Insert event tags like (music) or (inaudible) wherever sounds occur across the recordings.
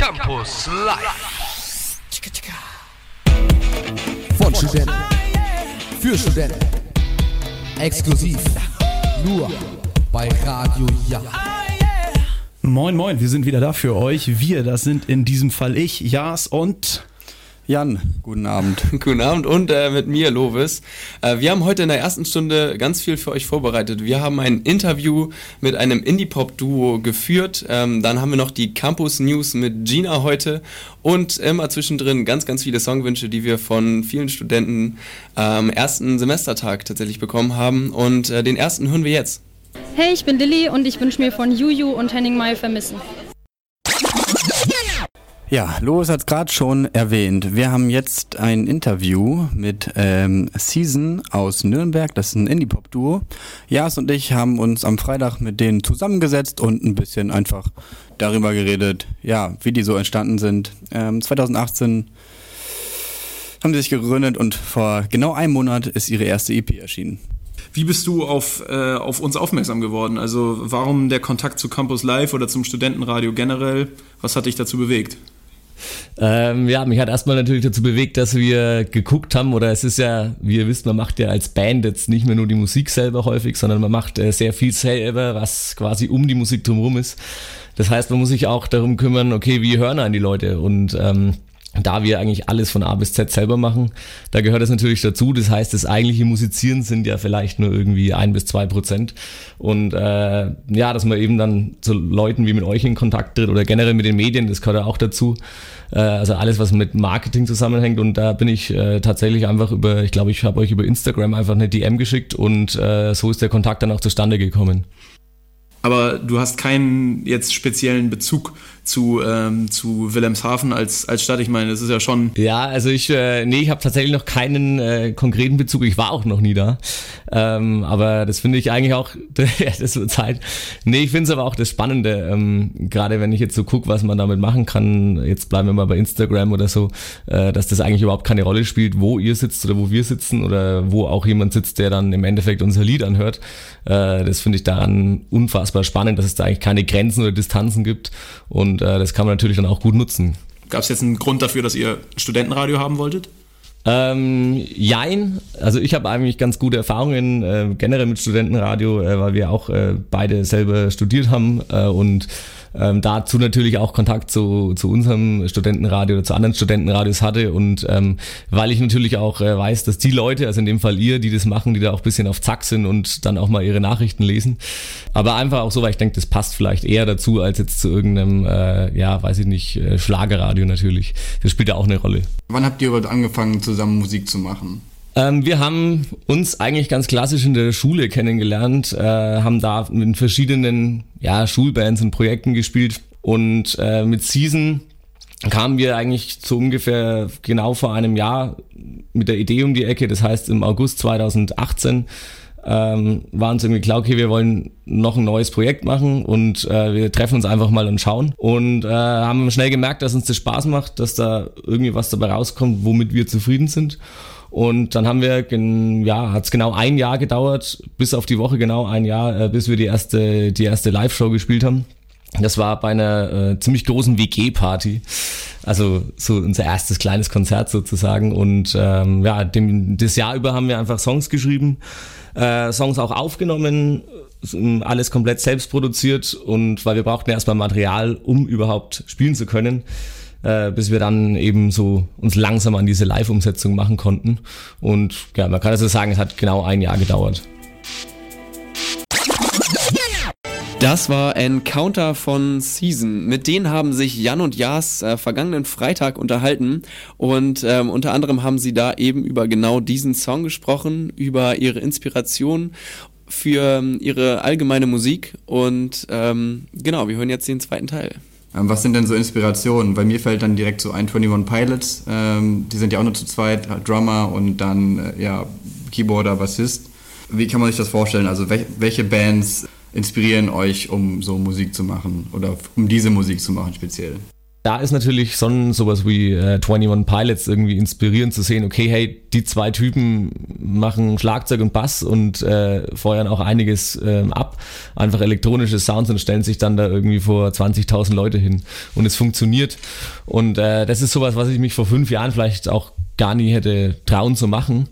Campus Live. Von Studenten. Für Studenten. Exklusiv. Nur bei Radio Ja. Moin, moin, wir sind wieder da für euch. Wir, das sind in diesem Fall ich, Jas und Jan, guten Abend. (laughs) Guten Abend und äh, mit mir, Lovis. Äh, wir haben heute in der ersten Stunde ganz viel für euch vorbereitet. Wir haben ein Interview mit einem Indie-Pop-Duo geführt. Ähm, dann haben wir noch die Campus News mit Gina heute und immer zwischendrin ganz, ganz viele Songwünsche, die wir von vielen Studenten am ersten Semestertag tatsächlich bekommen haben. Und äh, den ersten hören wir jetzt. Hey, ich bin Lilly und ich wünsche mir von Juju und Henning Mai vermissen. Ja, Lois hat es gerade schon erwähnt. Wir haben jetzt ein Interview mit ähm, Season aus Nürnberg. Das ist ein Indie-Pop-Duo. Jas und ich haben uns am Freitag mit denen zusammengesetzt und ein bisschen einfach darüber geredet, ja, wie die so entstanden sind. Ähm, 2018 haben sie sich gegründet und vor genau einem Monat ist ihre erste EP erschienen. wie bist du auf, äh, auf uns aufmerksam geworden? Also warum der Kontakt zu Campus Live oder zum Studentenradio generell? Was hat dich dazu bewegt? Ähm, ja, mich hat erstmal natürlich dazu bewegt, dass wir geguckt haben, oder es ist ja, wie ihr wisst, man macht ja als Band jetzt nicht mehr nur die Musik selber häufig, sondern man macht äh, sehr viel selber, was quasi um die Musik drumherum ist. Das heißt, man muss sich auch darum kümmern, okay, wie hören an die Leute und ähm, da wir eigentlich alles von A bis Z selber machen, da gehört es natürlich dazu. Das heißt, das eigentliche Musizieren sind ja vielleicht nur irgendwie ein bis zwei Prozent. Und äh, ja, dass man eben dann zu Leuten wie mit euch in Kontakt tritt oder generell mit den Medien, das gehört ja auch dazu. Äh, also alles, was mit Marketing zusammenhängt. Und da bin ich äh, tatsächlich einfach über, ich glaube, ich habe euch über Instagram einfach eine DM geschickt und äh, so ist der Kontakt dann auch zustande gekommen. Aber du hast keinen jetzt speziellen Bezug zu, ähm, zu Wilhelmshaven als, als Stadt. Ich meine, das ist ja schon. Ja, also ich, äh, nee, ich habe tatsächlich noch keinen äh, konkreten Bezug. Ich war auch noch nie da. Ähm, aber das finde ich eigentlich auch, ja, (laughs) das wird Zeit. Nee, ich finde es aber auch das Spannende, ähm, gerade wenn ich jetzt so gucke, was man damit machen kann, jetzt bleiben wir mal bei Instagram oder so, äh, dass das eigentlich überhaupt keine Rolle spielt, wo ihr sitzt oder wo wir sitzen oder wo auch jemand sitzt, der dann im Endeffekt unser Lied anhört. Äh, das finde ich daran unfassbar spannend, dass es da eigentlich keine Grenzen oder Distanzen gibt. Und äh, das kann man natürlich dann auch gut nutzen. Gab es jetzt einen Grund dafür, dass ihr Studentenradio haben wolltet? Ähm, jein, also ich habe eigentlich ganz gute Erfahrungen äh, generell mit Studentenradio, äh, weil wir auch äh, beide selber studiert haben äh, und ähm, dazu natürlich auch Kontakt zu, zu unserem Studentenradio oder zu anderen Studentenradios hatte und ähm, weil ich natürlich auch äh, weiß, dass die Leute, also in dem Fall ihr, die das machen, die da auch bisschen auf Zack sind und dann auch mal ihre Nachrichten lesen, aber einfach auch so, weil ich denke, das passt vielleicht eher dazu als jetzt zu irgendeinem, äh, ja, weiß ich nicht, äh, Schlagerradio natürlich. Das spielt ja auch eine Rolle. Wann habt ihr überhaupt angefangen, zusammen Musik zu machen? Ähm, wir haben uns eigentlich ganz klassisch in der Schule kennengelernt, äh, haben da mit verschiedenen ja, Schulbands und Projekten gespielt und äh, mit Season kamen wir eigentlich so ungefähr genau vor einem Jahr mit der Idee um die Ecke. Das heißt, im August 2018 ähm, war uns irgendwie klar, okay, wir wollen noch ein neues Projekt machen und äh, wir treffen uns einfach mal und schauen. Und äh, haben schnell gemerkt, dass uns das Spaß macht, dass da irgendwie was dabei rauskommt, womit wir zufrieden sind. Und dann haben wir, ja, hat es genau ein Jahr gedauert, bis auf die Woche genau ein Jahr, äh, bis wir die erste, die erste Live-Show gespielt haben. Das war bei einer äh, ziemlich großen WG-Party. Also so unser erstes kleines Konzert sozusagen. Und ähm, ja, dem, das Jahr über haben wir einfach Songs geschrieben, äh, Songs auch aufgenommen, alles komplett selbst produziert und weil wir brauchten erstmal Material, um überhaupt spielen zu können äh, bis wir dann eben so uns langsam an diese Live-Umsetzung machen konnten. Und ja, man kann also sagen, es hat genau ein Jahr gedauert. Das war Encounter von Season. Mit denen haben sich Jan und Jas äh, vergangenen Freitag unterhalten und ähm, unter anderem haben sie da eben über genau diesen Song gesprochen, über ihre Inspiration für ähm, ihre allgemeine Musik und ähm, genau, wir hören jetzt den zweiten Teil. Ähm, was sind denn so Inspirationen? Bei mir fällt dann direkt so ein 21 Pilots, ähm, die sind ja auch nur zu zweit, Drummer und dann äh, ja, Keyboarder, Bassist. Wie kann man sich das vorstellen? Also wel welche Bands inspirieren euch, um so Musik zu machen oder um diese Musik zu machen speziell? Da ist natürlich schon sowas wie äh, 21 Pilots irgendwie inspirierend zu sehen, okay, hey, die zwei Typen machen Schlagzeug und Bass und äh, feuern auch einiges ähm, ab, einfach elektronische Sounds und stellen sich dann da irgendwie vor 20.000 Leute hin und es funktioniert. Und äh, das ist sowas, was ich mich vor fünf Jahren vielleicht auch gar nie hätte trauen zu machen.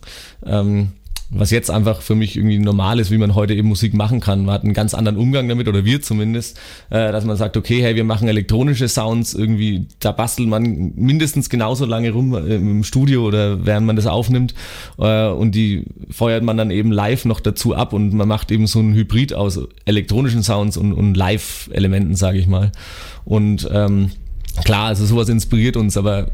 Ähm, was jetzt einfach für mich irgendwie normal ist, wie man heute eben Musik machen kann. Man hat einen ganz anderen Umgang damit, oder wir zumindest, äh, dass man sagt, okay, hey, wir machen elektronische Sounds, irgendwie, da bastelt man mindestens genauso lange rum äh, im Studio oder während man das aufnimmt äh, und die feuert man dann eben live noch dazu ab und man macht eben so einen Hybrid aus elektronischen Sounds und, und Live-Elementen, sage ich mal. Und ähm, klar, also sowas inspiriert uns, aber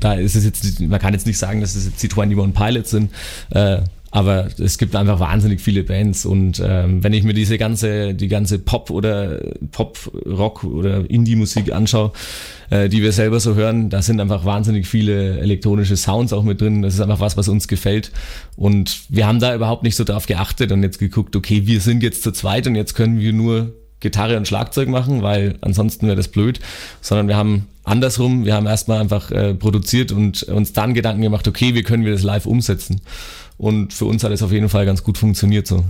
da ist es jetzt, man kann jetzt nicht sagen, dass es jetzt die 21 Pilots sind. Äh, aber es gibt einfach wahnsinnig viele Bands und ähm, wenn ich mir diese ganze, die ganze Pop oder Pop, Rock oder Indie-Musik anschaue, äh, die wir selber so hören, da sind einfach wahnsinnig viele elektronische Sounds auch mit drin. Das ist einfach was, was uns gefällt. Und wir haben da überhaupt nicht so drauf geachtet und jetzt geguckt, okay, wir sind jetzt zu zweit und jetzt können wir nur Gitarre und Schlagzeug machen, weil ansonsten wäre das blöd, sondern wir haben andersrum, wir haben erstmal einfach äh, produziert und uns dann Gedanken gemacht, okay, wie können wir das live umsetzen? Und für uns hat es auf jeden Fall ganz gut funktioniert so.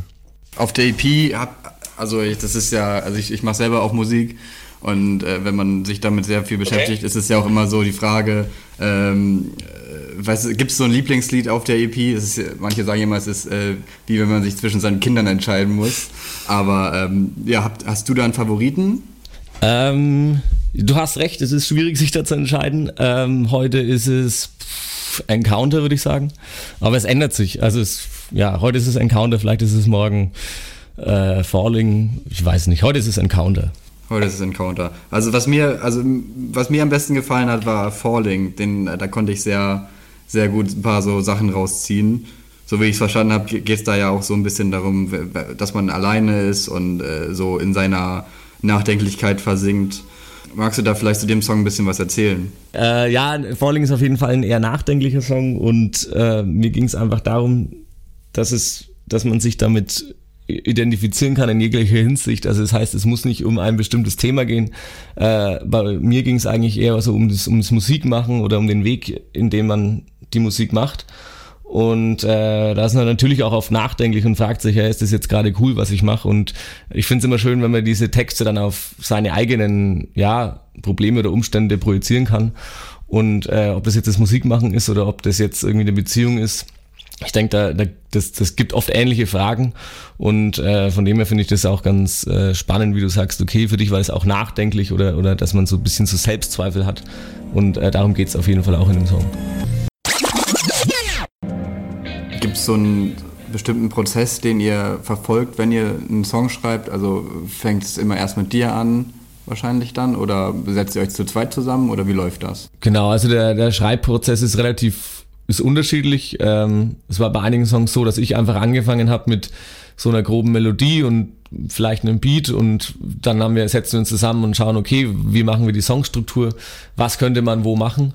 Auf der EP, hab, also ich, das ist ja, also ich, ich mache selber auch Musik und äh, wenn man sich damit sehr viel beschäftigt, okay. ist es ja auch immer so die Frage, ähm, äh, gibt es so ein Lieblingslied auf der EP? Ist, manche sagen immer, es ist äh, wie wenn man sich zwischen seinen Kindern entscheiden muss. Aber ähm, ja, hab, hast du da einen Favoriten? Ähm, du hast recht, es ist schwierig, (laughs) sich da zu entscheiden. Ähm, heute ist es Encounter, würde ich sagen. Aber es ändert sich. Also es, ja, heute ist es Encounter, vielleicht ist es morgen äh, Falling. Ich weiß nicht. Heute ist es Encounter. Heute ist es Encounter. Also was mir, also was mir am besten gefallen hat, war Falling. Den, da konnte ich sehr, sehr gut ein paar so Sachen rausziehen. So wie ich es verstanden habe, geht es da ja auch so ein bisschen darum, dass man alleine ist und äh, so in seiner Nachdenklichkeit versinkt. Magst du da vielleicht zu dem Song ein bisschen was erzählen? Äh, ja, Falling ist auf jeden Fall ein eher nachdenklicher Song und äh, mir ging es einfach darum, dass es, dass man sich damit identifizieren kann in jeglicher Hinsicht. Also das heißt, es muss nicht um ein bestimmtes Thema gehen. Äh, bei mir ging es eigentlich eher so um das, um das Musikmachen oder um den Weg, in dem man die Musik macht. Und äh, da ist man natürlich auch oft nachdenklich und fragt sich, ja, ist das jetzt gerade cool, was ich mache? Und ich finde es immer schön, wenn man diese Texte dann auf seine eigenen ja, Probleme oder Umstände projizieren kann. Und äh, ob das jetzt das Musikmachen ist oder ob das jetzt irgendwie eine Beziehung ist, ich denke, da, da, das, das gibt oft ähnliche Fragen und äh, von dem her finde ich das auch ganz äh, spannend, wie du sagst, okay, für dich war es auch nachdenklich oder, oder dass man so ein bisschen so Selbstzweifel hat und äh, darum geht es auf jeden Fall auch in dem Song. So einen bestimmten Prozess, den ihr verfolgt, wenn ihr einen Song schreibt? Also fängt es immer erst mit dir an, wahrscheinlich dann? Oder setzt ihr euch zu zweit zusammen oder wie läuft das? Genau, also der, der Schreibprozess ist relativ ist unterschiedlich. Ähm, es war bei einigen Songs so, dass ich einfach angefangen habe mit so einer groben Melodie und vielleicht einem Beat und dann haben wir, setzen wir uns zusammen und schauen, okay, wie machen wir die Songstruktur, was könnte man wo machen.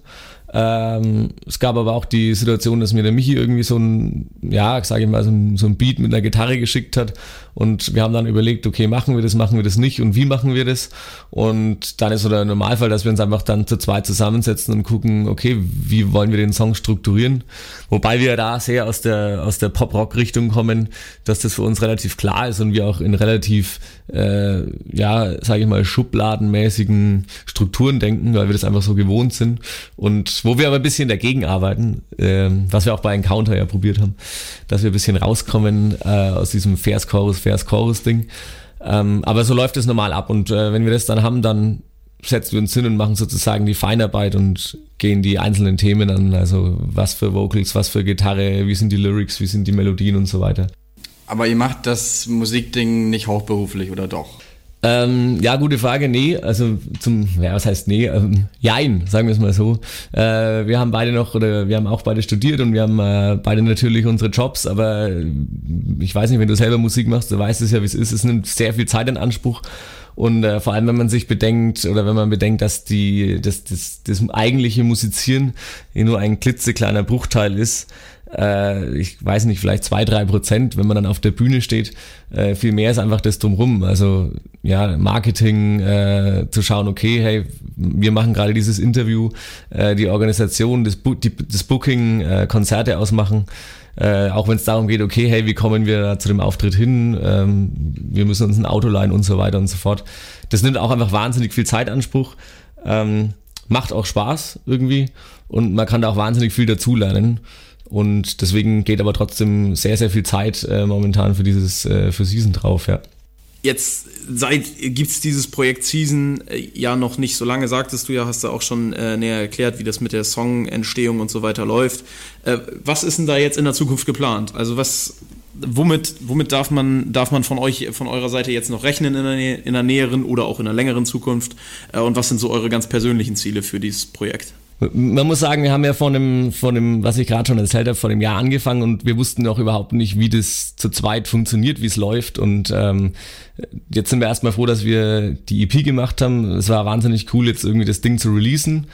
Ähm, es gab aber auch die Situation, dass mir der Michi irgendwie so ein, ja, sage ich mal, so ein, so ein Beat mit einer Gitarre geschickt hat und wir haben dann überlegt, okay, machen wir das, machen wir das nicht und wie machen wir das? Und dann ist so der Normalfall, dass wir uns einfach dann zu zweit zusammensetzen und gucken, okay, wie wollen wir den Song strukturieren? Wobei wir da sehr aus der, aus der Pop-Rock-Richtung kommen, dass das für uns relativ klar ist und wir auch in relativ, äh, ja, sage ich mal, schubladenmäßigen Strukturen denken, weil wir das einfach so gewohnt sind. Und wo wir aber ein bisschen dagegen arbeiten, äh, was wir auch bei Encounter ja probiert haben, dass wir ein bisschen rauskommen äh, aus diesem Vers-Chorus, Vers-Chorus-Ding. Ähm, aber so läuft es normal ab und äh, wenn wir das dann haben, dann setzen wir uns hin und machen sozusagen die Feinarbeit und gehen die einzelnen Themen an. Also was für Vocals, was für Gitarre, wie sind die Lyrics, wie sind die Melodien und so weiter. Aber ihr macht das Musikding nicht hauptberuflich oder doch? Ähm, ja, gute Frage. Nee, also zum, ja, was heißt nee? Ähm, jein, sagen wir es mal so. Äh, wir haben beide noch, oder wir haben auch beide studiert und wir haben äh, beide natürlich unsere Jobs, aber ich weiß nicht, wenn du selber Musik machst, du weißt es ja, wie es ist. Es nimmt sehr viel Zeit in Anspruch. Und äh, vor allem, wenn man sich bedenkt oder wenn man bedenkt, dass die, das, das, das eigentliche Musizieren nur ein klitzekleiner Bruchteil ist, äh, ich weiß nicht, vielleicht zwei, drei Prozent, wenn man dann auf der Bühne steht, äh, viel mehr ist einfach das drumrum. Also ja, Marketing äh, zu schauen, okay, hey, wir machen gerade dieses Interview, äh, die Organisation, das, Bu die, das Booking, äh, Konzerte ausmachen. Äh, auch wenn es darum geht, okay, hey, wie kommen wir zu dem Auftritt hin? Ähm, wir müssen uns ein Auto leihen und so weiter und so fort. Das nimmt auch einfach wahnsinnig viel Zeitanspruch. Ähm, macht auch Spaß irgendwie und man kann da auch wahnsinnig viel dazulernen. Und deswegen geht aber trotzdem sehr, sehr viel Zeit äh, momentan für dieses, äh, für Season drauf, ja. Jetzt seit gibt's dieses Projekt Season äh, ja noch nicht so lange, sagtest du ja, hast du auch schon äh, näher erklärt, wie das mit der Songentstehung und so weiter läuft. Äh, was ist denn da jetzt in der Zukunft geplant? Also was, womit, womit darf man, darf man von euch, von eurer Seite jetzt noch rechnen in der, in der näheren oder auch in der längeren Zukunft? Äh, und was sind so eure ganz persönlichen Ziele für dieses Projekt? Man muss sagen, wir haben ja von dem, von dem, was ich gerade schon erzählt habe, vor dem Jahr angefangen und wir wussten noch überhaupt nicht, wie das zu zweit funktioniert, wie es läuft. Und ähm, jetzt sind wir erstmal froh, dass wir die EP gemacht haben. Es war wahnsinnig cool, jetzt irgendwie das Ding zu releasen.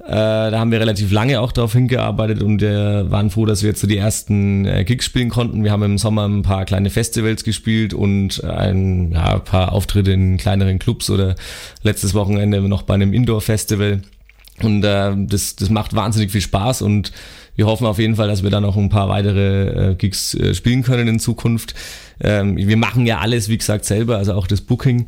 Äh, da haben wir relativ lange auch darauf hingearbeitet und äh, waren froh, dass wir jetzt so die ersten äh, Gigs spielen konnten. Wir haben im Sommer ein paar kleine Festivals gespielt und ein ja, paar Auftritte in kleineren Clubs oder letztes Wochenende noch bei einem Indoor-Festival. Und äh, das, das macht wahnsinnig viel Spaß und wir hoffen auf jeden Fall, dass wir da noch ein paar weitere äh, Gigs äh, spielen können in Zukunft. Ähm, wir machen ja alles, wie gesagt, selber, also auch das Booking.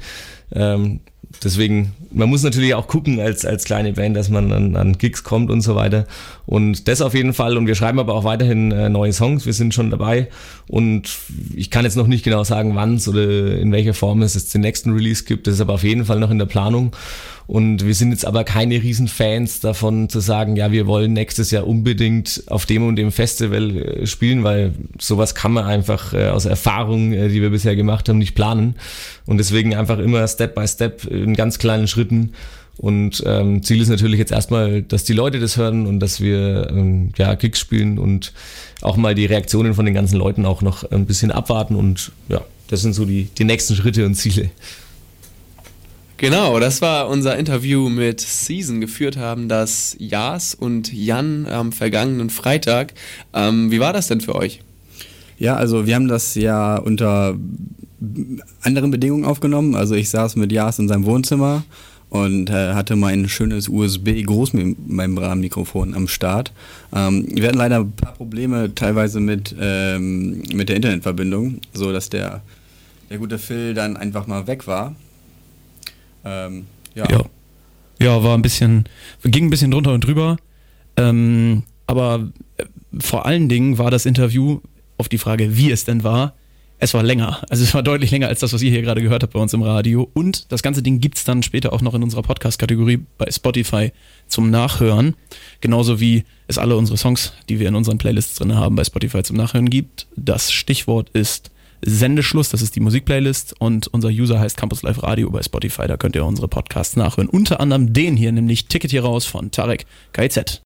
Ähm, deswegen, man muss natürlich auch gucken als, als kleine Band, dass man an, an Gigs kommt und so weiter. Und das auf jeden Fall. Und wir schreiben aber auch weiterhin äh, neue Songs. Wir sind schon dabei. Und ich kann jetzt noch nicht genau sagen, wann es oder in welcher Form es jetzt den nächsten Release gibt. Das ist aber auf jeden Fall noch in der Planung. Und wir sind jetzt aber keine Riesenfans davon zu sagen, ja, wir wollen nächstes Jahr unbedingt auf dem und dem Festival äh, spielen, weil sowas kann man einfach äh, aus Erfahrung, äh, die wir bisher gemacht haben, nicht planen. Und deswegen einfach immer Step by Step in ganz kleinen Schritten. Und ähm, Ziel ist natürlich jetzt erstmal, dass die Leute das hören und dass wir ähm, ja, Kicks spielen und auch mal die Reaktionen von den ganzen Leuten auch noch ein bisschen abwarten. Und ja, das sind so die, die nächsten Schritte und Ziele. Genau, das war unser Interview mit Season. Geführt haben das Jas und Jan am vergangenen Freitag. Ähm, wie war das denn für euch? Ja, also wir haben das ja unter anderen Bedingungen aufgenommen. Also ich saß mit Jas in seinem Wohnzimmer und äh, hatte mein schönes USB-Großmembran-Mikrofon am Start. Ähm, wir hatten leider ein paar Probleme teilweise mit, ähm, mit der Internetverbindung, so dass der, der gute Phil dann einfach mal weg war. Ähm, ja. ja. ja. war ein bisschen, ging ein bisschen drunter und drüber. Ähm, aber äh, vor allen Dingen war das Interview auf die Frage, wie es denn war, es war länger. Also es war deutlich länger als das, was ihr hier gerade gehört habt bei uns im Radio. Und das ganze Ding gibt es dann später auch noch in unserer Podcast-Kategorie bei Spotify zum Nachhören. Genauso wie es alle unsere Songs, die wir in unseren Playlists drin haben, bei Spotify zum Nachhören gibt. Das Stichwort ist Sendeschluss, das ist die Musikplaylist und unser User heißt Campus Live Radio bei Spotify, da könnt ihr unsere Podcasts nachhören. Unter anderem den hier, nämlich Ticket hier raus von Tarek KZ.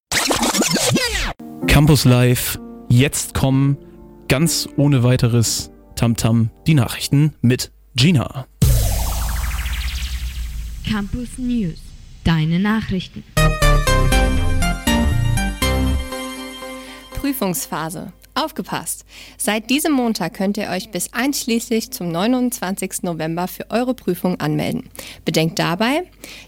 Campus Live, jetzt kommen ganz ohne weiteres Tamtam die Nachrichten mit Gina. Campus News, deine Nachrichten. Prüfungsphase. Aufgepasst! Seit diesem Montag könnt ihr euch bis einschließlich zum 29. November für eure Prüfung anmelden. Bedenkt dabei,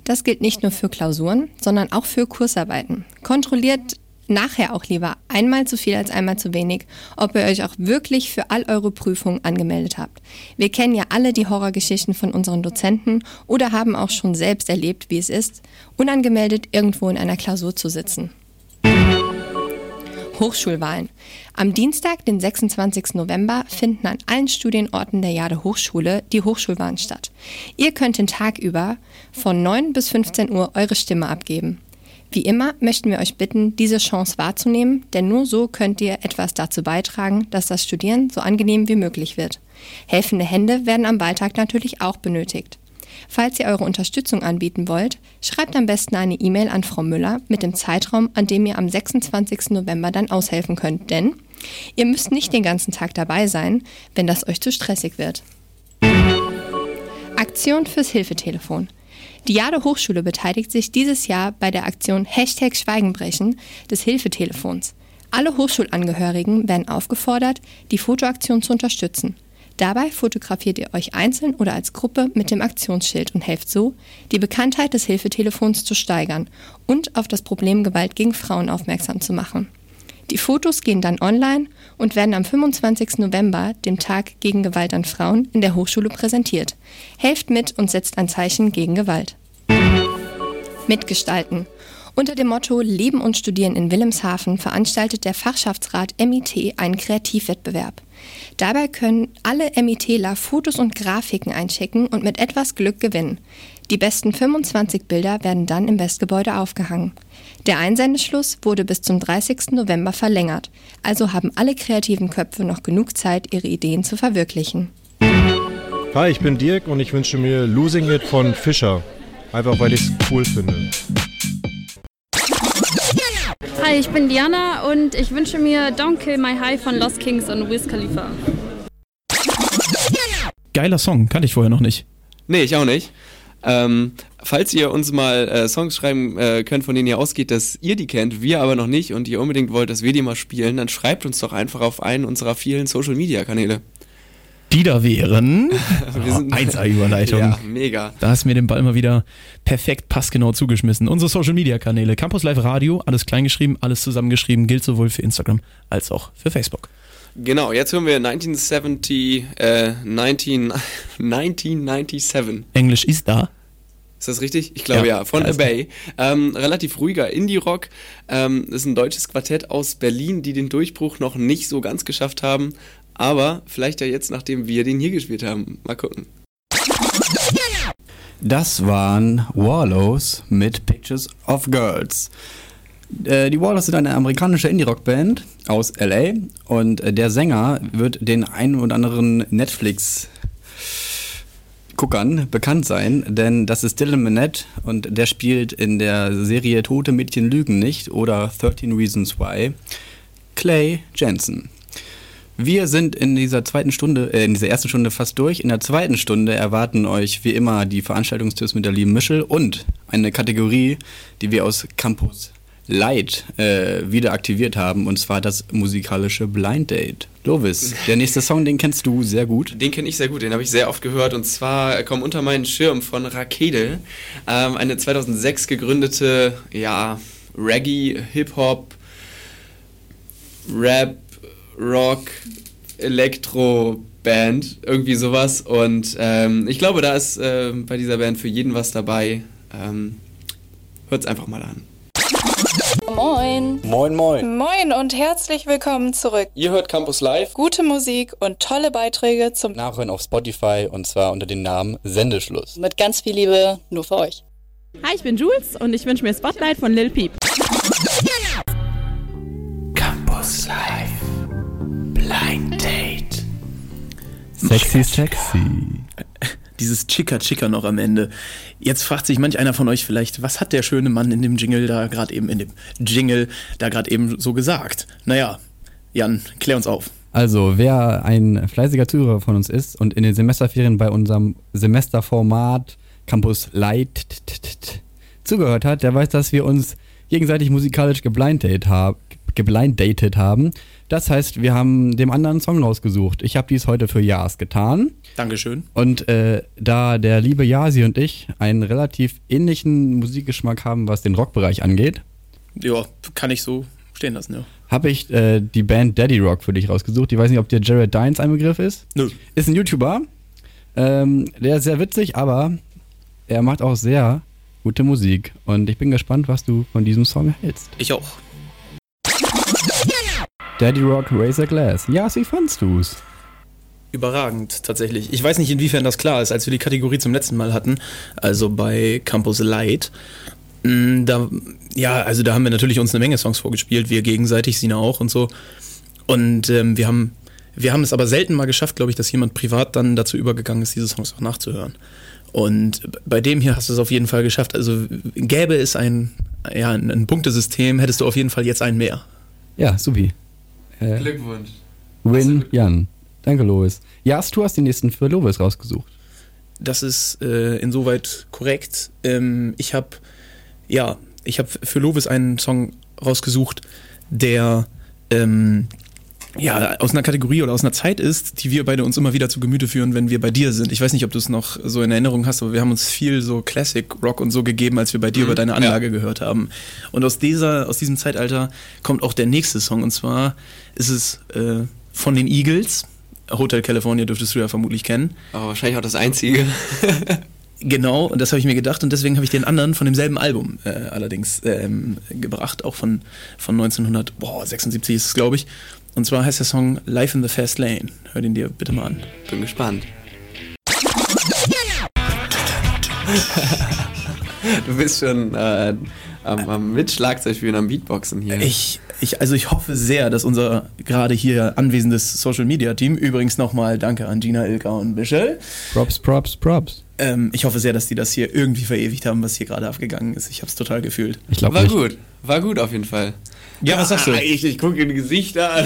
das gilt nicht nur für Klausuren, sondern auch für Kursarbeiten. Kontrolliert nachher auch lieber einmal zu viel als einmal zu wenig, ob ihr euch auch wirklich für all eure Prüfungen angemeldet habt. Wir kennen ja alle die Horrorgeschichten von unseren Dozenten oder haben auch schon selbst erlebt, wie es ist, unangemeldet irgendwo in einer Klausur zu sitzen. Hochschulwahlen. Am Dienstag, den 26. November, finden an allen Studienorten der Jade Hochschule die Hochschulwahlen statt. Ihr könnt den Tag über von 9 bis 15 Uhr eure Stimme abgeben. Wie immer möchten wir euch bitten, diese Chance wahrzunehmen, denn nur so könnt ihr etwas dazu beitragen, dass das Studieren so angenehm wie möglich wird. Helfende Hände werden am Wahltag natürlich auch benötigt. Falls ihr eure Unterstützung anbieten wollt, schreibt am besten eine E-Mail an Frau Müller mit dem Zeitraum, an dem ihr am 26. November dann aushelfen könnt, denn ihr müsst nicht den ganzen Tag dabei sein, wenn das euch zu stressig wird. Aktion fürs Hilfetelefon. Die Jade Hochschule beteiligt sich dieses Jahr bei der Aktion Hashtag Schweigenbrechen des Hilfetelefons. Alle Hochschulangehörigen werden aufgefordert, die Fotoaktion zu unterstützen. Dabei fotografiert ihr euch einzeln oder als Gruppe mit dem Aktionsschild und helft so, die Bekanntheit des Hilfetelefons zu steigern und auf das Problem Gewalt gegen Frauen aufmerksam zu machen. Die Fotos gehen dann online und werden am 25. November, dem Tag gegen Gewalt an Frauen, in der Hochschule präsentiert. Helft mit und setzt ein Zeichen gegen Gewalt. Mitgestalten. Unter dem Motto Leben und Studieren in Wilhelmshaven veranstaltet der Fachschaftsrat MIT einen Kreativwettbewerb. Dabei können alle MITler Fotos und Grafiken einschicken und mit etwas Glück gewinnen. Die besten 25 Bilder werden dann im Westgebäude aufgehangen. Der Einsendeschluss wurde bis zum 30. November verlängert, also haben alle kreativen Köpfe noch genug Zeit, ihre Ideen zu verwirklichen. Hi, ich bin Dirk und ich wünsche mir Losing It von Fischer. Einfach weil ich es cool finde. Hi, ich bin Diana und ich wünsche mir Don't Kill My High von Lost Kings und Wiz Khalifa. Geiler Song, kannte ich vorher noch nicht. Nee, ich auch nicht. Ähm, falls ihr uns mal äh, Songs schreiben äh, könnt, von denen ihr ausgeht, dass ihr die kennt, wir aber noch nicht und ihr unbedingt wollt, dass wir die mal spielen, dann schreibt uns doch einfach auf einen unserer vielen Social Media Kanäle. Die da wären. (laughs) Wir sind- 1A-Überleitung. Ja, mega. Da hast du mir den Ball mal wieder perfekt passgenau zugeschmissen. Unsere Social Media Kanäle, Campus Live Radio, alles kleingeschrieben, alles zusammengeschrieben, gilt sowohl für Instagram als auch für Facebook. Genau, jetzt hören wir 1970, äh, 19, 1997. (laughs) Englisch ist da. Ist das richtig? Ich glaube ja, Ja, von da A ist Bay. Ähm, relativ ruhiger Indie-Rock. Ähm, ist ein deutsches Quartett aus Berlin, die den Durchbruch noch nicht so ganz geschafft haben. Aber vielleicht ja jetzt, nachdem wir den hier gespielt haben. Mal gucken. Das waren Wallows mit Pictures of Girls. Äh, die Wallows sind eine amerikanische Indie-Rock-Band aus LA und äh, der Sänger wird den einen oder anderen Netflix Guckern bekannt sein, denn das ist Dylan Minette und der spielt in der Serie Tote Mädchen lügen nicht oder 13 Reasons Why Clay Jensen. Wir sind in dieser zweiten Stunde, äh, in dieser ersten Stunde fast durch. In der zweiten Stunde erwarten euch wie immer die Veranstaltungstipps mit der lieben Michel und eine Kategorie, die wir aus Campus Light äh, wieder aktiviert haben, und zwar das musikalische Blind Date. Lovis, der nächste Song, den kennst du sehr gut. Den kenne ich sehr gut, den habe ich sehr oft gehört. Und zwar kommt unter meinen Schirm von Rakete, ähm, eine 2006 gegründete, ja, Reggae, Hip-Hop, Rap, Rock, Elektro-Band, irgendwie sowas. Und ähm, ich glaube, da ist äh, bei dieser Band für jeden was dabei. Ähm, hört's einfach mal an. Moin. Moin, moin. Moin und herzlich willkommen zurück. Ihr hört Campus Live. Gute Musik und tolle Beiträge zum Nachhören auf Spotify und zwar unter dem Namen Sendeschluss. mit ganz viel Liebe nur für euch. Hi, ich bin Jules und ich wünsche mir Spotlight von Lil Peep. Campus Live. Blind Date. Sexy, sexy. (laughs) Dieses Chica Chica noch am Ende. Jetzt fragt sich manch einer von euch vielleicht, was hat der schöne Mann in dem Jingle da gerade eben, in dem Jingle da gerade eben so gesagt? Naja, Jan, klär uns auf. Also, wer ein fleißiger Zuhörer von uns ist und in den Semesterferien bei unserem Semesterformat Campus Light zugehört hat, der weiß, dass wir uns gegenseitig musikalisch geblinddatet haben. Das heißt, wir haben dem anderen Song rausgesucht. Ich habe dies heute für Jas getan. Dankeschön. Und äh, da der liebe Yasi und ich einen relativ ähnlichen Musikgeschmack haben, was den Rockbereich angeht, Ja, kann ich so stehen lassen, ja. habe ich äh, die Band Daddy Rock für dich rausgesucht. Ich weiß nicht, ob dir Jared Dines ein Begriff ist. Nö. Ist ein YouTuber. Ähm, der ist sehr witzig, aber er macht auch sehr gute Musik. Und ich bin gespannt, was du von diesem Song hältst. Ich auch. Daddy Rock Razor Glass. Ja, wie fandst du's? Überragend, tatsächlich. Ich weiß nicht, inwiefern das klar ist, als wir die Kategorie zum letzten Mal hatten, also bei Campus Light. mh, Da, ja, also da haben wir natürlich uns eine Menge Songs vorgespielt, wir gegenseitig, Sina auch und so. Und ähm, wir haben wir haben es aber selten mal geschafft, glaube ich, dass jemand privat dann dazu übergegangen ist, diese Songs auch nachzuhören. Und bei dem hier hast du es auf jeden Fall geschafft. Also gäbe es ein, ja, ein, ein Punktesystem, hättest du auf jeden Fall jetzt einen mehr. Ja, supi. Äh, Glückwunsch. Win Jan. Danke, Lois. Jas, du hast den nächsten für Lois rausgesucht. Das ist äh, insoweit korrekt. Ähm, ich habe ja, ich habe für Lovis einen Song rausgesucht, der ähm, ja, aus einer Kategorie oder aus einer Zeit ist, die wir beide uns immer wieder zu Gemüte führen, wenn wir bei dir sind. Ich weiß nicht, ob du es noch so in Erinnerung hast, aber wir haben uns viel so Classic Rock und so gegeben, als wir bei dir Mhm, über deine ja. Anlage gehört haben. Und aus dieser, aus diesem Zeitalter kommt auch der nächste Song und zwar ist es äh, von den Eagles. Hotel California dürftest du ja vermutlich kennen. Aber wahrscheinlich auch das einzige. (laughs) Genau, und das habe ich mir gedacht und deswegen habe ich den anderen von demselben Album äh, allerdings ähm, gebracht, auch von, von 1976 ist es, glaube ich. Und zwar heißt der Song Life in the Fast Lane. Hör den dir bitte mal an. Bin gespannt. Du bist schon äh, am, am Mitschlagzeugspielen, am Beatboxen hier. Ich, ich, also ich hoffe sehr, dass unser gerade hier anwesendes Social Media Team, übrigens nochmal danke an Gina, Ilka und Michelle. Props, Props, Props. Ähm, ich hoffe sehr, dass die das hier irgendwie verewigt haben, was hier gerade abgegangen ist. Ich habe es total gefühlt. Ich glaube War nicht. gut. War gut auf jeden Fall. Ja, was sagst du? Ah, Ich, ich gucke in die Gesichter an.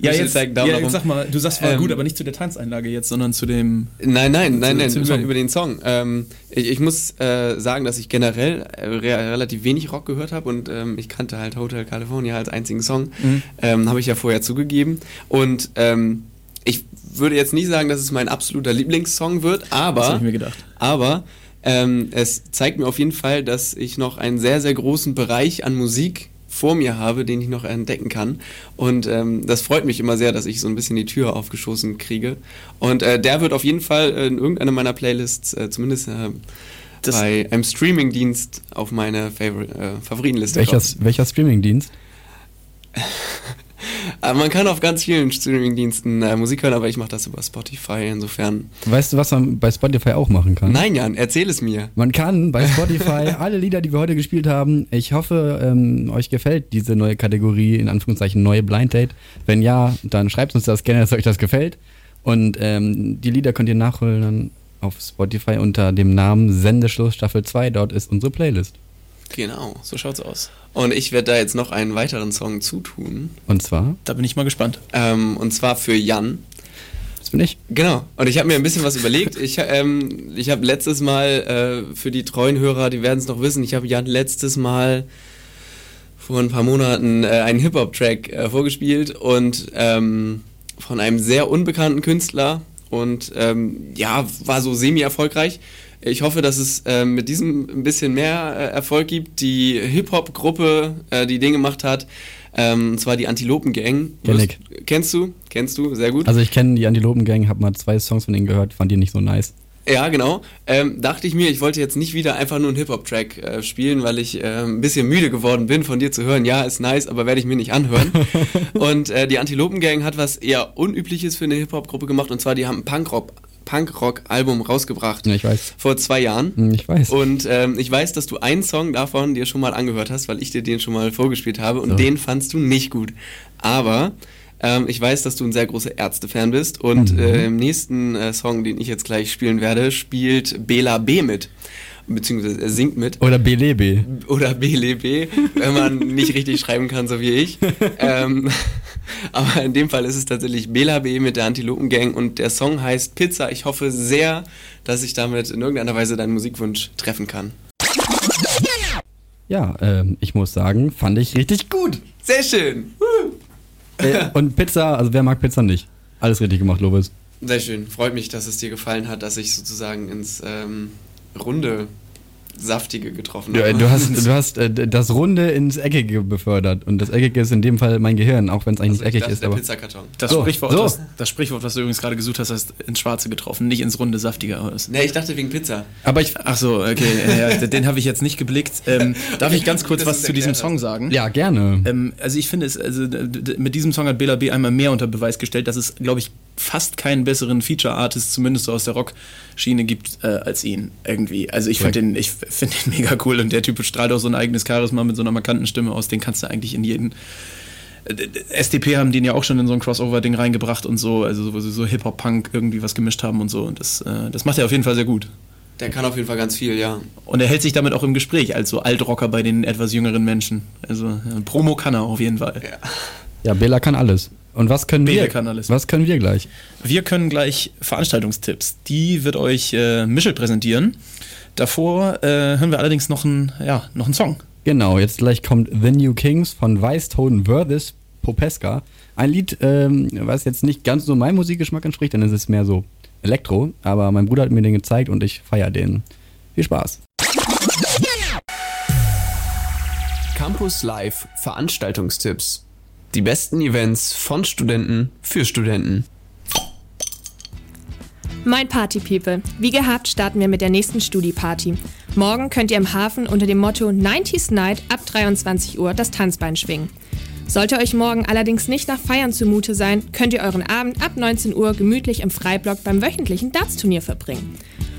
Ja, (laughs) jetzt, ja, jetzt sag mal, du sagst war Ähm, gut, aber nicht zu der Tanzeinlage jetzt, sondern zu dem. Nein, nein, nein, Zu- nein, über, über den Song. Ähm, ich, ich muss äh, sagen, dass ich generell äh, re relativ wenig Rock gehört habe und ähm, ich kannte halt Hotel California als einzigen Song. Mhm. Ähm, habe ich ja vorher zugegeben. Und ähm, ich würde jetzt nicht sagen, dass es mein absoluter Lieblingssong wird, aber, Das ich mir gedacht. aber ähm, es zeigt mir auf jeden Fall, dass ich noch einen sehr, sehr großen Bereich an Musik vor mir habe, den ich noch entdecken kann. Und ähm, das freut mich immer sehr, dass ich so ein bisschen die Tür aufgeschossen kriege. Und äh, der wird auf jeden Fall in irgendeiner meiner Playlists, äh, zumindest äh, bei einem Streamingdienst auf meine Favor äh, Favoritenliste kommen. Welcher, welcher Streamingdienst? (laughs) Aber (laughs) man kann auf ganz vielen Streamingdiensten äh, Musik hören, aber ich mache das über Spotify, insofern. Weißt du, was man bei Spotify auch machen kann? Nein, Jan, erzähl es mir. Man kann bei Spotify (laughs) alle Lieder, die wir heute gespielt haben, ich hoffe, ähm, euch gefällt diese neue Kategorie, in Anführungszeichen neue Blind Date. Wenn ja, dann schreibt uns das gerne, dass euch das gefällt. Und ähm, die Lieder könnt ihr nachholen auf Spotify unter dem Namen Sendeschluss Staffel 2. Dort ist unsere Playlist. Genau. So schaut's aus. Und ich werde da jetzt noch einen weiteren Song zutun. Und zwar, Da bin ich mal gespannt. Ähm, und zwar für Jan. das bin ich. Genau. Und ich habe mir ein bisschen was überlegt. Ich, ähm, ich habe letztes Mal, äh, für die treuen Hörer, die werden es noch wissen, ich habe Jan letztes Mal vor ein paar Monaten äh, einen Hip-Hop-Track äh, vorgespielt und ähm, von einem sehr unbekannten Künstler und ähm, ja, war so semi-erfolgreich. Ich hoffe, dass es äh, mit diesem ein bisschen mehr äh, Erfolg gibt. Die Hip-Hop-Gruppe, äh, die den gemacht hat, ähm, und zwar die Antilopen-Gang. Kenn. Kennst du? Kennst du? Sehr gut. Also ich kenne die Antilopen Gang, habe mal zwei Songs von denen gehört, fand die nicht so nice. Ja, genau. Ähm, dachte ich mir, ich wollte jetzt nicht wieder einfach nur einen Hip-Hop-Track äh, spielen, weil ich äh, ein bisschen müde geworden bin, von dir zu hören. Ja, ist nice, aber werde ich mir nicht anhören. (laughs) und äh, die Antilopen-Gang hat was eher Unübliches für eine Hip-Hop-Gruppe gemacht. Und zwar, die haben Punkrock- Punkrock-Album rausgebracht. Ja, ich weiß. Vor zwei Jahren. Hm, Ich weiß. Und ähm, ich weiß, dass du einen Song davon dir schon mal angehört hast, weil ich dir den schon mal vorgespielt habe und So. den fandst du nicht gut. Aber ähm, ich weiß, dass du ein sehr großer Ärzte-Fan bist und Mhm. äh, im nächsten äh, Song, den ich jetzt gleich spielen werde, spielt Bela B mit. Beziehungsweise er singt mit. Oder BLB. Oder BLB, wenn man nicht richtig schreiben kann, so wie ich. ähm, (laughs) aber in dem Fall ist es tatsächlich Bela B mit der Antilopen Gang und der Song heißt Pizza. Ich hoffe sehr, dass ich damit in irgendeiner Weise deinen Musikwunsch treffen kann. Ja, ähm, ich muss sagen, fand ich richtig gut. Sehr schön. Äh, und Pizza, also wer mag Pizza nicht? Alles richtig gemacht, Lobes. Sehr schön. Freut mich, dass es dir gefallen hat, dass ich sozusagen ins ähm, runde, saftige getroffen habe. äh, du hast, (laughs) du hast äh, das Runde ins Eckige befördert. Und das Eckige ist in dem Fall mein Gehirn, auch wenn es eigentlich Also ich nicht eckig dachte, ist. der Aber Pizzakarton. Das, So, Sprichwort, so. Das, das Sprichwort, was du übrigens gerade gesucht hast, heißt ins Schwarze getroffen, nicht ins runde, saftige aus. Ne, ich dachte wegen Pizza. aber ich, Ach so, okay, ja, ja, den habe ich jetzt nicht geblickt. Ähm, (laughs) darf ich ganz kurz was zu diesem Song sagen? ja, gerne. Ähm, also ich finde es, also mit diesem Song hat Bela B einmal mehr unter Beweis gestellt, dass es, glaube ich, fast keinen besseren Feature-Artist, zumindest so aus der Rock-Schiene gibt, äh, als ihn irgendwie. Also ich finde den, ich finde den (laughs) mega cool und der Typ strahlt auch so ein eigenes Charisma mit so einer markanten Stimme aus, den kannst du eigentlich in jeden. Äh, SDP haben den ja auch schon in so ein Crossover-Ding reingebracht und so, also wo sie so Hip-Hop-Punk irgendwie was gemischt haben und so. Und das, äh, das macht er auf jeden Fall sehr gut. Der kann auf jeden Fall ganz viel, ja. Und er hält sich damit auch im Gespräch als so Altrocker bei den etwas jüngeren Menschen. Also ja, Promo kann er auf jeden Fall. Ja, Bela kann alles. Und was können wir? Was können wir gleich? Wir können gleich Veranstaltungstipps. Die wird euch äh, Michel präsentieren. Davor äh, hören wir allerdings noch einen, ja, noch einen Song. Genau, jetzt gleich kommt The New Kings von Weißton Versus Popeska. Ein Lied, ähm, was jetzt nicht ganz so meinem Musikgeschmack entspricht, denn es ist mehr so Elektro. Aber mein Bruder hat mir den gezeigt und ich feiere den. Viel Spaß. Campus Live Veranstaltungstipps. Die besten Events von Studenten für Studenten. Mein Party People. Wie gehabt starten wir mit der nächsten Studi-Party. Morgen könnt ihr im Hafen unter dem Motto 90s Night ab 23 Uhr das Tanzbein schwingen. Sollte euch morgen allerdings nicht nach Feiern zumute sein, könnt ihr euren Abend ab 19 Uhr gemütlich im Freiblock beim wöchentlichen Darts-Turnier verbringen.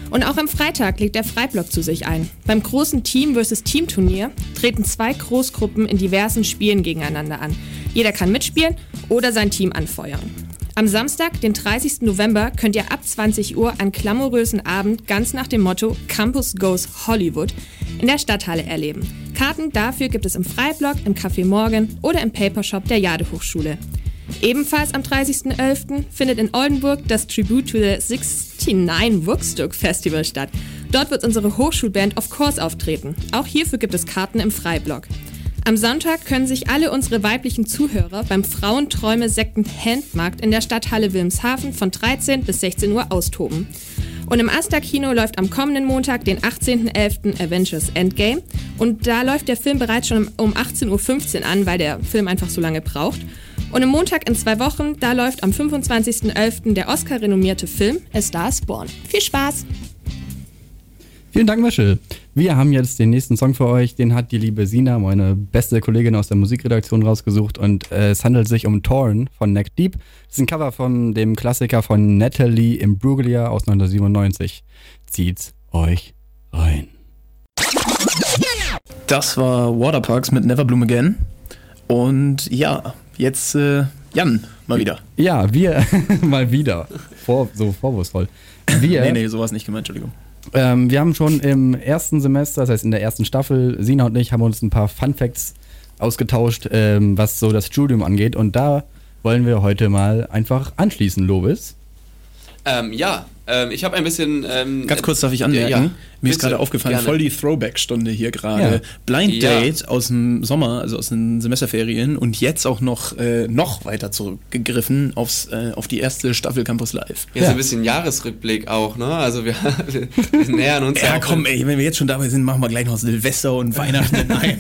Und auch am Freitag legt der Freiblock zu sich ein. Beim großen Team vs. Team Turnier treten zwei Großgruppen in diversen Spielen gegeneinander an. Jeder kann mitspielen oder sein Team anfeuern. Am Samstag, den 30. November, könnt ihr ab 20 Uhr einen glamourösen Abend ganz nach dem Motto Campus Goes Hollywood in der Stadthalle erleben. Karten dafür gibt es im Freiblock, im Café Morgan oder im Papershop der Jade Hochschule. Ebenfalls am 30.11. findet in Oldenburg das Tribute to the 69 Woodstock Festival statt. Dort wird unsere Hochschulband Of Course auftreten. Auch hierfür gibt es Karten im Freiblock. Am Sonntag können sich alle unsere weiblichen Zuhörer beim Frauenträume Second Handmarkt in der Stadthalle Wilmshaven von 13 bis 16 Uhr austoben. Und im Asta Kino läuft am kommenden Montag, den 18.11. Avengers Endgame. Und da läuft der Film bereits schon um 18.15 Uhr an, weil der Film einfach so lange braucht. Und am Montag in zwei Wochen, da läuft am 25.11. der Oscar-renommierte Film A Star Born. Viel Spaß! Vielen Dank, Michel. Wir haben jetzt den nächsten Song für euch. Den hat die liebe Sina, meine beste Kollegin aus der Musikredaktion, rausgesucht. Und äh, es handelt sich um Torn von Neck Deep. Das ist ein Cover von dem Klassiker von Natalie Imbruglia aus 1997. Zieht's euch rein. Das war Waterparks mit Never Bloom Again. Und ja, jetzt äh, Jan mal wieder. Ja, wir (laughs) mal wieder. Vor, so vorwurfsvoll. Wir, nee, nee, sowas nicht gemeint, Entschuldigung. Ähm, wir haben schon im ersten Semester, das heißt in der ersten Staffel, Sina und ich haben uns ein paar Fun Facts ausgetauscht, ähm, was so das Studium angeht. Und da wollen wir heute mal einfach anschließen, Lovis. Ähm, ja, ähm, ich habe ein bisschen. Ähm, Ganz kurz darf ich anmerken, ja, mir ist gerade aufgefallen, gerne. voll die Throwback-Stunde hier gerade. Ja. Blind Ja. Date aus dem Sommer, also aus den Semesterferien und jetzt auch noch, äh, noch weiter zurückgegriffen aufs, äh, auf die erste Staffel Campus Live. Jetzt ein bisschen Jahresrückblick auch, ne? Also wir, (laughs) wir, wir nähern uns Ja, auch komm, ey, wenn wir jetzt schon dabei sind, machen wir gleich noch Silvester und Weihnachten (laughs) in einem.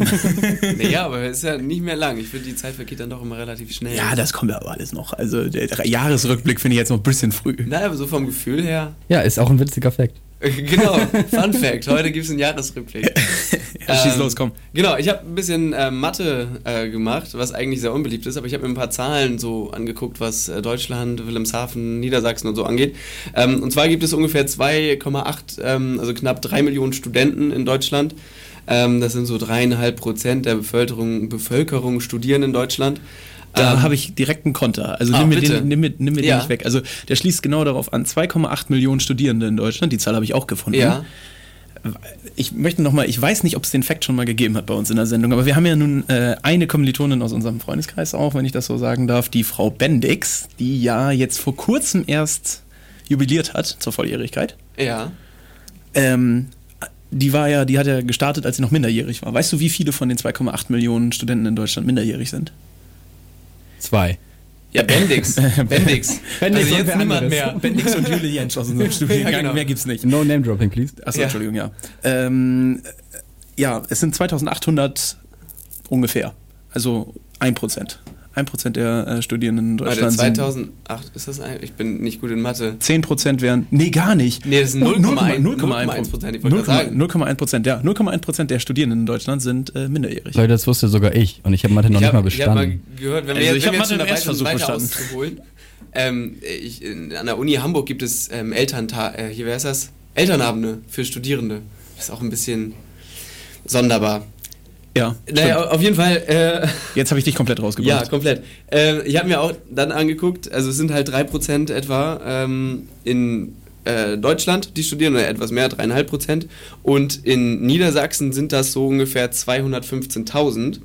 Naja, aber es ist ja nicht mehr lang. Ich finde, die Zeit vergeht dann doch immer relativ schnell. ja, das kommt ja aber alles noch. Also der der Jahresrückblick finde ich jetzt noch ein bisschen früh. Naja, aber so vom Gefühl her. Ja, ist auch ein witziger Fakt. (laughs) genau, Fun Fact. Heute gibt es einen Jahresrückblick. (laughs) Ja, schieß los, komm. Genau, ich habe ein bisschen äh, Mathe äh, gemacht, was eigentlich sehr unbeliebt ist, aber ich habe mir ein paar Zahlen so angeguckt, was äh, Deutschland, Wilhelmshaven, Niedersachsen und so angeht. Ähm, und zwar gibt es ungefähr 2,8, ähm, also knapp 3 Millionen Studenten in Deutschland. Ähm, das sind so dreieinhalb Prozent der Bevölkerung, Bevölkerung studieren in Deutschland. Da Ähm, habe ich direkt einen Konter. Also Ah, nimm mir, bitte. den, nimm mir, nimm mir Ja. den nicht weg. Also der schließt genau darauf an. 2,8 Millionen Studierende in Deutschland. Die Zahl habe ich auch gefunden. Ja. Ich möchte noch mal, ich weiß nicht, ob es den Fakt schon mal gegeben hat bei uns in der Sendung, aber wir haben ja nun äh, eine Kommilitonin aus unserem Freundeskreis auch, wenn ich das so sagen darf, die Frau Bendix, die ja jetzt vor kurzem erst jubiliert hat zur Volljährigkeit. Ja. Ähm, die war ja, die hat ja gestartet, als sie noch minderjährig war. Weißt du, wie viele von den 2,8 Millionen Studenten in Deutschland minderjährig sind? Zwei. Ja, Bendix. Bendix. (laughs) Bendix also und jetzt niemand anderes. mehr. Bendix und Jule Jentsch (laughs) aus unserem Studiengang. Ja, genau. Mehr gibt's nicht. No Name Dropping, please. Achso, Ja. Entschuldigung, ja. Ähm, ja, es sind 2800 ungefähr. Also 1%. 1% der äh, Studierenden in Warte, Deutschland. sind 2008, ist das ein, ich bin nicht gut in Mathe. 10% wären. Nee, gar nicht. Nee, das sind Oh, 0,1 0,1 Prozent, ich wollte gerade sagen. 0,1 Prozent, ja. 0,1 der Studierenden in Deutschland sind äh, minderjährig. Leute, das wusste sogar ich und ich habe Mathe noch ich nicht hab, mal Ich habe mal bestanden. gehört, wenn wir Also jetzt, ich wenn wir hab jetzt schon dabei sind, weiter bestanden. auszuholen. Ähm, ich, in, an der Uni Hamburg gibt es ähm, Elterntag, äh, hier, ist das? Elternabende für Studierende. Das ist auch ein bisschen sonderbar. Ja. Naja, stimmt. auf jeden Fall. Äh, Jetzt habe ich dich komplett ja, rausgebracht. komplett. Ähm, ich habe mir auch dann angeguckt, also es sind halt 3% etwa ähm, in äh, Deutschland, die studieren, oder etwas mehr, 3,5%. Und in Niedersachsen sind das so ungefähr 215.000.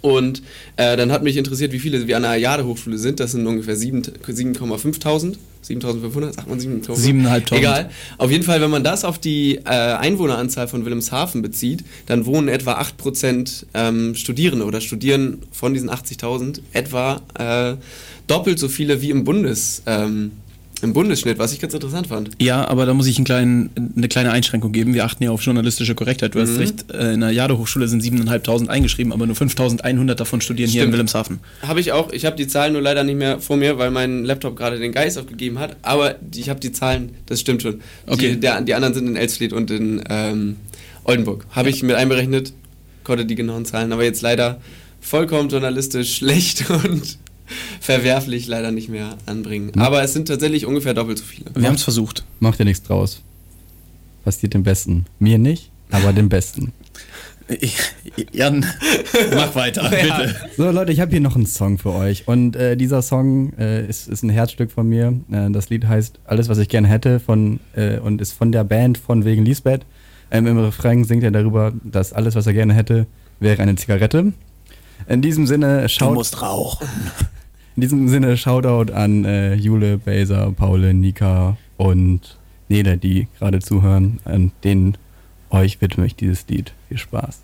Und äh, dann hat mich interessiert, wie viele wir an der Jade-Hochschule sind. Das sind ungefähr 7.500. 7.500, sagt man 7.500? 7.500. Egal. Auf jeden Fall, wenn man das auf die äh, Einwohneranzahl von Wilhelmshaven bezieht, dann wohnen etwa 8% ähm, Studierende oder studieren von diesen 80.000 etwa äh, doppelt so viele wie im Bundes. Ähm, im Bundesschnitt, was ich ganz interessant fand. Ja, aber da muss ich einen kleinen, eine kleine Einschränkung geben. Wir achten ja auf journalistische Korrektheit. Du hast Mhm. recht, äh, in der Jade-Hochschule sind 7.500 eingeschrieben, aber nur 5.100 davon studieren hier in Stimmt. Wilhelmshaven. Habe ich auch. Ich habe die Zahlen nur leider nicht mehr vor mir, weil mein Laptop gerade den Geist aufgegeben hat. Aber ich habe die Zahlen, das stimmt schon. Okay. Die, der, die anderen sind in Elsfleth und in ähm, Oldenburg. Habe ich mit einberechnet, konnte die genauen Zahlen, aber jetzt leider vollkommen journalistisch (laughs) schlecht und (laughs) verwerflich leider nicht mehr anbringen. Aber es sind tatsächlich ungefähr doppelt so viele. Wir haben es versucht. Macht dir nichts draus. Passiert dem Besten. Mir nicht, aber dem Besten. (laughs) Jan, mach weiter, (laughs) bitte. So Leute, ich habe hier noch einen Song für euch und äh, dieser Song äh, ist, ist ein Herzstück von mir. Äh, das Lied heißt Alles, was ich gerne hätte von äh, und ist von der Band von wegen Lisbeth. Ähm, Im Refrain singt er darüber, dass alles, was er gerne hätte, wäre eine Zigarette. In diesem Sinne schaut. Du musst rauchen. In diesem Sinne Shoutout an äh, Jule, Baser, Paule, Nika und Nele, die gerade zuhören. An denen euch widme ich dieses Lied. Viel Spaß.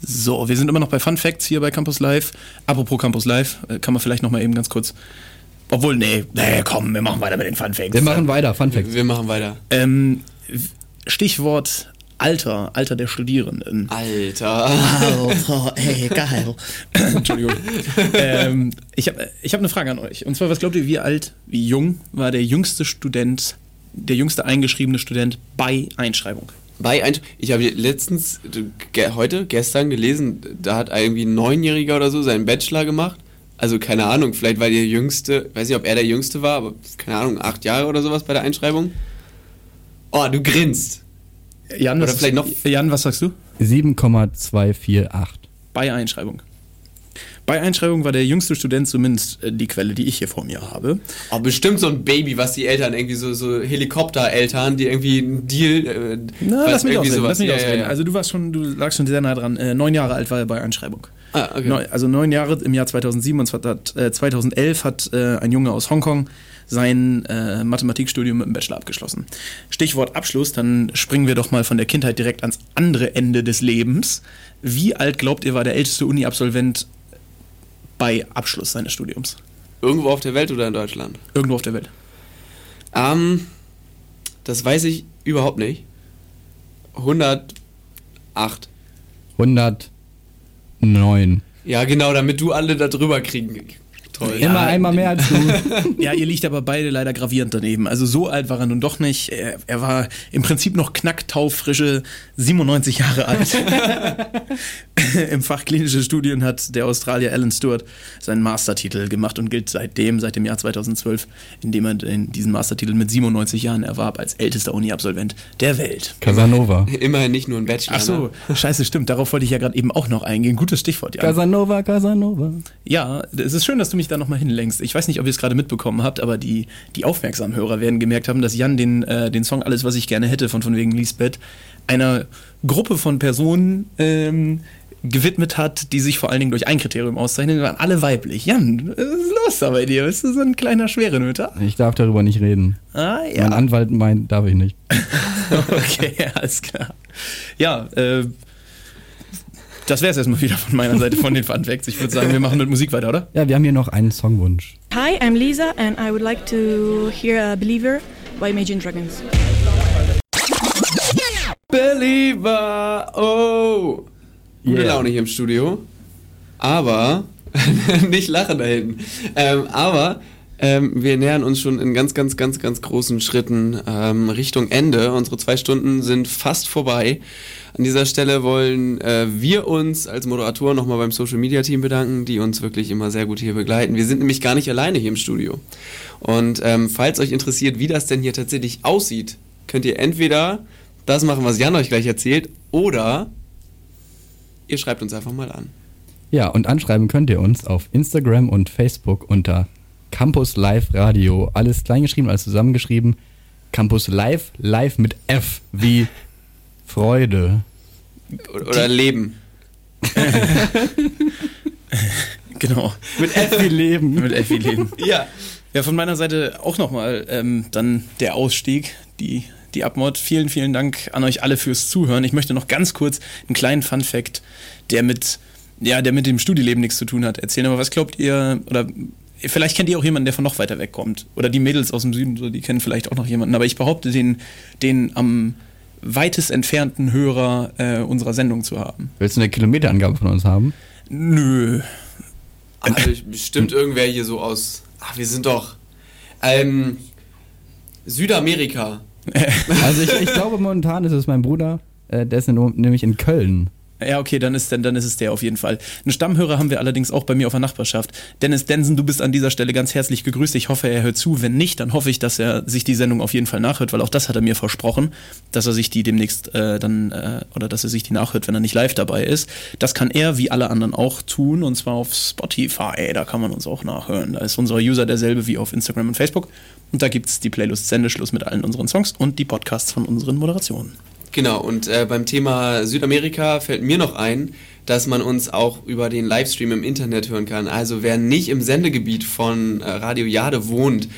So, wir sind immer noch bei Fun Facts hier bei Campus Live. Apropos Campus Live, äh, kann man vielleicht noch mal eben ganz kurz. Obwohl, nee, nee, komm, wir machen weiter mit den Fun Facts. Wir machen weiter, Fun Facts. Wir machen weiter. Ähm, Stichwort Alter, Alter der Studierenden. Alter. Alter, ey, (laughs) geil. (clears throat) Entschuldigung. ähm, ich habe ich hab eine Frage an euch. Und zwar, was glaubt ihr, wie alt, wie jung war der jüngste Student, der jüngste eingeschriebene Student bei Einschreibung? Bei ein, ich habe letztens, ge, heute, gestern gelesen, da hat irgendwie ein Neunjähriger oder so seinen Bachelor gemacht. Also keine Ahnung, vielleicht war der Jüngste, weiß nicht, ob er der Jüngste war, aber keine Ahnung, acht Jahre oder sowas bei der Einschreibung. Oh, du grinst. Jan, Oder was, vielleicht noch- Jan, was sagst du? 7,248. Bei Einschreibung. Bei Einschreibung war der jüngste Student zumindest äh, die Quelle, die ich hier vor mir habe. Oh, bestimmt so ein Baby, was die Eltern irgendwie so, so Helikoptereltern, die irgendwie einen Deal. Äh, Na, lass mich ausreden, lass mich Ja, ausreden. ja, ja. Also du warst schon, du lagst schon sehr nah dran. Äh, neun Jahre alt war er bei Einschreibung. Ah, okay. Neu, also neun Jahre im Jahr 2007 und zwar hat, äh, 2011 hat äh, ein Junge aus Hongkong sein äh, Mathematikstudium mit dem Bachelor abgeschlossen. Stichwort Abschluss, dann springen wir doch mal von der Kindheit direkt ans andere Ende des Lebens. Wie alt glaubt ihr war der älteste Uni-Absolvent bei Abschluss seines Studiums? Irgendwo auf der Welt oder in Deutschland? Irgendwo auf der Welt. Ähm, das weiß ich überhaupt nicht. 108. 109. Ja, genau, damit du alle da drüber kriegen. Toll. Immer einmal mehr als du. (laughs) Ja, ihr liegt aber beide leider gravierend daneben. Also so alt war er nun doch nicht. Er, er war im Prinzip noch knacktaufrische 97 Jahre alt. (laughs) Im Fach klinische Studien hat der Australier Alan Stewart seinen Mastertitel gemacht und gilt seitdem, seit dem Jahr 2012, indem er den, diesen Mastertitel mit 97 Jahren erwarb als ältester Uni-Absolvent der Welt. Casanova. Immerhin nicht nur ein Bachelor. Ach so, Ne? scheiße, stimmt. Darauf wollte ich ja gerade eben auch noch eingehen. Gutes Stichwort, ja. Casanova, Casanova. Ja, es ist schön, dass du mich da nochmal hinlenkst. Ich weiß nicht, ob ihr es gerade mitbekommen habt, aber die, die aufmerksamen Hörer werden gemerkt haben, dass Jan den, äh, den Song Alles, was ich gerne hätte von von wegen Lisbeth einer Gruppe von Personen ähm, gewidmet hat, die sich vor allen Dingen durch ein Kriterium auszeichnen. Waren alle weiblich. Jan, was ist los da bei dir? Bist du so ein kleiner Schwerenöter? Ich darf darüber nicht reden. Ah, Mein ja. Anwalt meint, darf ich nicht. (laughs) Okay, alles klar. Ja, äh, das wäre es erstmal wieder von meiner Seite von den Fun Facts. Ich würde sagen, wir machen mit Musik weiter, oder? Ja, wir haben hier noch einen Songwunsch. Hi, I'm Lisa, and I would like to hear a Believer by Imagine Dragons. Believer! Oh! Gute Yeah. Laune hier im Studio. Aber, (laughs) nicht lachen da hinten. Ähm, aber ähm, wir nähern uns schon in ganz, ganz, ganz, ganz großen Schritten ähm, Richtung Ende. Unsere zwei Stunden sind fast vorbei. An dieser Stelle wollen äh, wir uns als Moderatoren nochmal beim Social Media Team bedanken, die uns wirklich immer sehr gut hier begleiten. Wir sind nämlich gar nicht alleine hier im Studio. Und ähm, falls euch interessiert, wie das denn hier tatsächlich aussieht, könnt ihr entweder das machen, was Jan euch gleich erzählt, oder ihr schreibt uns einfach mal an. Ja, und anschreiben könnt ihr uns auf Instagram und Facebook unter Campus Live Radio. Alles kleingeschrieben, alles zusammengeschrieben. Campus Live, live mit F wie Freude. Oder, oder Leben. (laughs) genau. Mit Effi leben. Mit Effi leben. Ja. Ja, von meiner Seite auch nochmal ähm, dann der Ausstieg, die, die Abmod. Vielen, vielen Dank an euch alle fürs Zuhören. Ich möchte noch ganz kurz einen kleinen Fun-Fact, der mit, ja, der mit dem Studieleben nichts zu tun hat, erzählen. Aber was glaubt ihr, oder vielleicht kennt ihr auch jemanden, der von noch weiter weg kommt. Oder die Mädels aus dem Süden, so, die kennen vielleicht auch noch jemanden. Aber ich behaupte, den, den am weitest entfernten Hörer äh, unserer Sendung zu haben. Willst du eine Kilometerangabe von uns haben? Nö. Also bestimmt irgendwer hier so aus. Ach, wir sind doch. Ähm, Südamerika. Also ich, ich glaube momentan ist es mein Bruder, äh, der ist nämlich in Köln. Ja, okay, dann ist, dann, dann ist es der auf jeden Fall. Einen Stammhörer haben wir allerdings auch bei mir auf der Nachbarschaft. Dennis Densen, du bist an dieser Stelle ganz herzlich gegrüßt. Ich hoffe, er hört zu. Wenn nicht, dann hoffe ich, dass er sich die Sendung auf jeden Fall nachhört, weil auch das hat er mir versprochen, dass er sich die demnächst äh, dann, äh, oder dass er sich die nachhört, wenn er nicht live dabei ist. Das kann er, wie alle anderen auch, tun, und zwar auf Spotify. Da kann man uns auch nachhören. Da ist unser User derselbe wie auf Instagram und Facebook. Und da gibt es die Playlist Sendeschluss mit allen unseren Songs und die Podcasts von unseren Moderationen. Genau, und äh, beim Thema Südamerika fällt mir noch ein, dass man uns auch über den Livestream im Internet hören kann. Also wer nicht im Sendegebiet von äh, Radio Jade wohnt,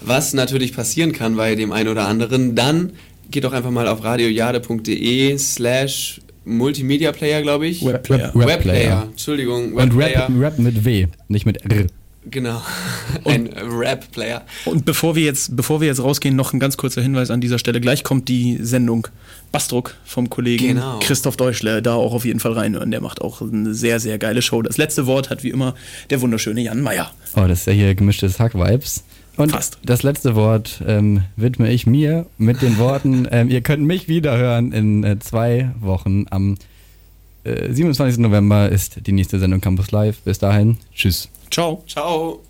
was natürlich passieren kann bei dem einen oder anderen, dann geht doch einfach mal auf radiojade.de slash Multimedia Player, glaube ich. Webplayer. Webplayer. Webplayer. Entschuldigung, Und Webplayer. Rap, Rap mit W, nicht mit R. Genau. (laughs) Ein Rap-Player. Und bevor wir jetzt, bevor wir jetzt rausgehen, noch ein ganz kurzer Hinweis an dieser Stelle. Gleich kommt die Sendung Bastruck vom Kollegen Genau. Christoph Deutschle. Da auch auf jeden Fall reinhören. Der macht auch eine sehr, sehr geile Show. Das letzte Wort hat wie immer der wunderschöne Jan Meyer. Oh, das ist ja hier gemischtes Hack-Vibes. Und das letzte Wort ähm, widme ich mir mit den Worten, (laughs) ähm, ihr könnt mich wiederhören in äh, zwei Wochen. Am äh, 27. November ist die nächste Sendung Campus Live. Bis dahin, tschüss. Ciao. Ciao.